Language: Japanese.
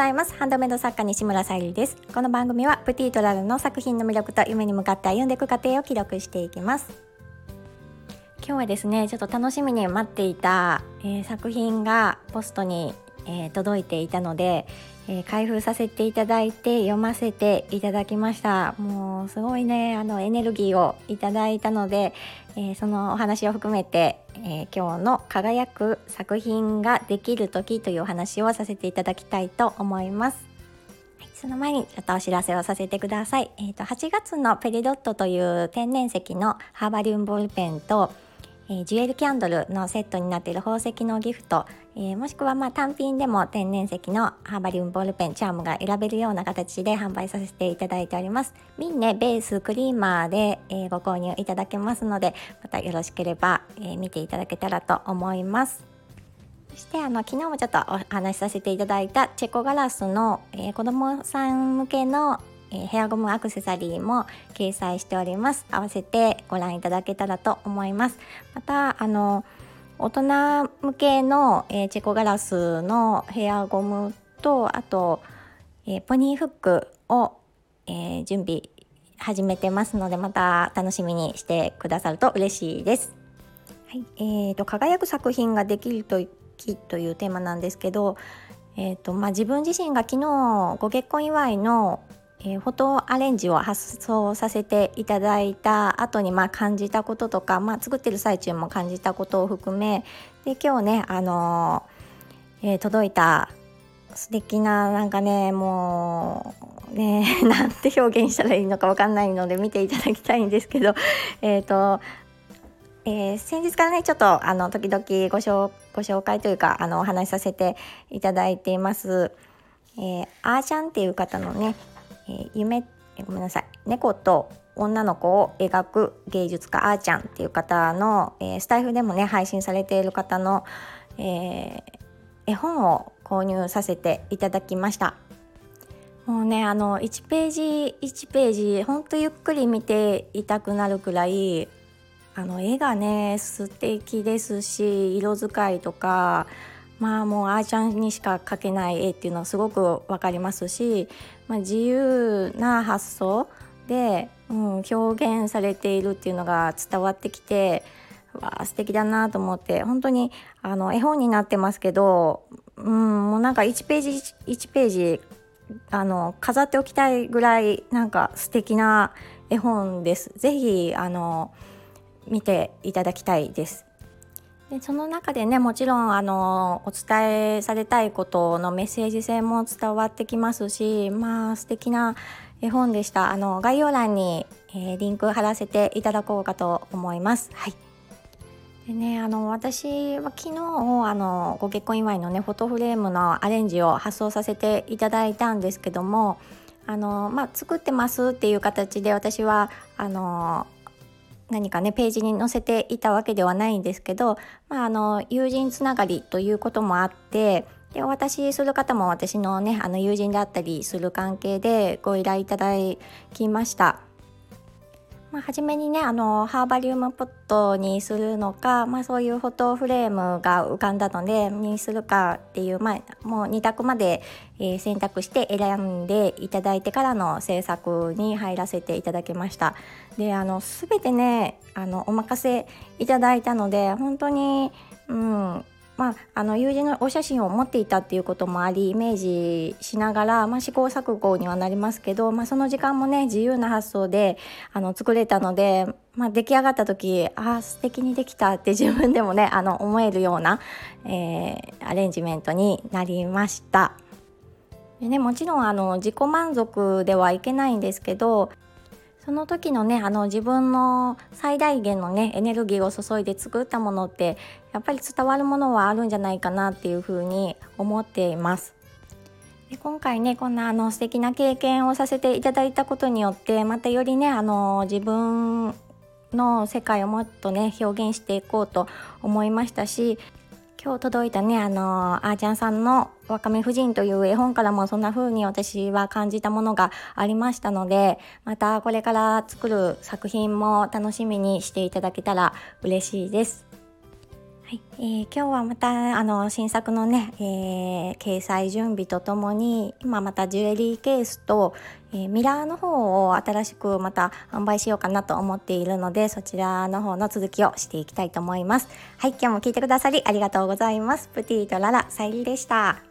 ざいます。ハンドメイド作家西村さゆりです。この番組はプティトラルの作品の魅力と夢に向かって歩んでいく過程を記録していきます。今日はですねちょっと楽しみに待っていた、えー、作品がポストに、えー、届いていたので、えー、開封させていただいて読ませていただきましたもうすごいねあのエネルギーをいただいたので、えー、そのお話を含めて、えー、今日の輝く作品ができる時というお話をさせていただきたいと思います。はい、その前にちょっとお知らせをさせてください。えっ、ー、と8月のペリドットという天然石のハーバリウムボールペンとえー、ジュエルキャンドルのセットになっている宝石のギフト、えー、もしくはまあ単品でも天然石のハーバリウムボールペンチャームが選べるような形で販売させていただいております。ミンネベースクリーマーで、えー、ご購入いただけますのでまたよろしければ、え見ていただけたらと思います。そしてあの昨日もちょっとお話しさせていただいたチェコガラスの、えー、子供さん向けのえヘアゴムアクセサリーも掲載しております合わせてご覧いただけたらと思いますまたあの大人向けの、えー、チェコガラスのヘアゴムとあと、えー、ポニーフックを、えー、準備始めてますのでまた楽しみにしてくださると嬉しいです。はいえーと、輝く作品ができるとというテーマなんですけど、えーとまあ、自分自身が昨日ご結婚祝いのえー、フォトアレンジを発送させていただいた後にまあ感じたこととか、まあ、作ってる最中も感じたことを含めで今日ね、あのー、えー、届いた素敵ななんかねもうね なんて表現したらいいのか分かんないので見ていただきたいんですけど えっ、とえー、先日からねちょっとあの時々ご紹ご紹介というかあのお話しさせていただいています、えー、あーちゃんっていう方のねえ、夢ごめんなさい。猫と女の子を描く芸術家あーちゃんっていう方の、えー、スタイフでもね配信されている方の、えー、絵本を購入させていただきました。もうねあの1ページ1ページほんとゆっくり見ていたくなるくらいあの絵がね素敵ですし色使いとかまあもうあーちゃんにしか描けない絵っていうのはすごく分かりますし、まあ、自由な発想で、うん、表現されているっていうのが伝わってきてわあ素敵だなと思って本当にあの絵本になってますけど、うん、もうなんか1ページ1ページあの飾っておきたいぐらいなんか素敵な絵本です。ぜひあの見ていただきたいです。でその中でねもちろんあのお伝えされたいことのメッセージ性も伝わってきますしまあ素敵な絵本でしたあの概要欄に、えー、リンク貼らせていただこうかと思います。はいでね、あの私は昨日あのご結婚祝いのねフォトフレームのアレンジを発送させていただいたんですけどもあの、まあ、作ってますっていう形で私はあの何かねページに載せていたわけではないんですけど、まあ、あの友人つながりということもあってでお渡しする方も私のねあの友人であったりする関係でご依頼いただきました。まあ、初めにねあのハーバリウムポットにするのか、まあ、そういうフォトフレームが浮かんだのでにするかっていう、まあ、もう2択まで、えー、選択して選んでいただいてからの制作に入らせていただきました。であの全てねあのお任せいただいたので本当に、うん、まあ、あの友人のお写真を持っていたっていうこともありイメージしながら、まあ、試行錯誤にはなりますけど、まあ、その時間もね自由な発想であの作れたので、まあ、出来上がった時ああ素敵にできたって自分でもねあの思えるような、えー、アレンジメントになりました。でね、もちろんあの自己満足ではいけないんですけどその時のねあの自分の最大限のねエネルギーを注いで作ったものってやっぱり伝わるものはあるんじゃないかなっていうふうに思っています。で今回ねこんなあの素敵な経験をさせていただいたことによってまたよりねあの自分の世界をもっとね表現していこうと思いましたし今日届いたねあのあーちゃんさんの「わかめ夫人」という絵本からもそんな風に私は感じたものがありましたのでまたこれから作る作品も楽しみにしていただけたら嬉しいです。はい。えー、今日はまたあの新作のね、えー、掲載準備とともに今またジュエリーケースと、えー、ミラーの方を新しくまた販売しようかなと思っているのでそちらの方の続きをしていきたいと思います。はい今日も聞いてくださりありがとうございます。プティとララさゆりでした。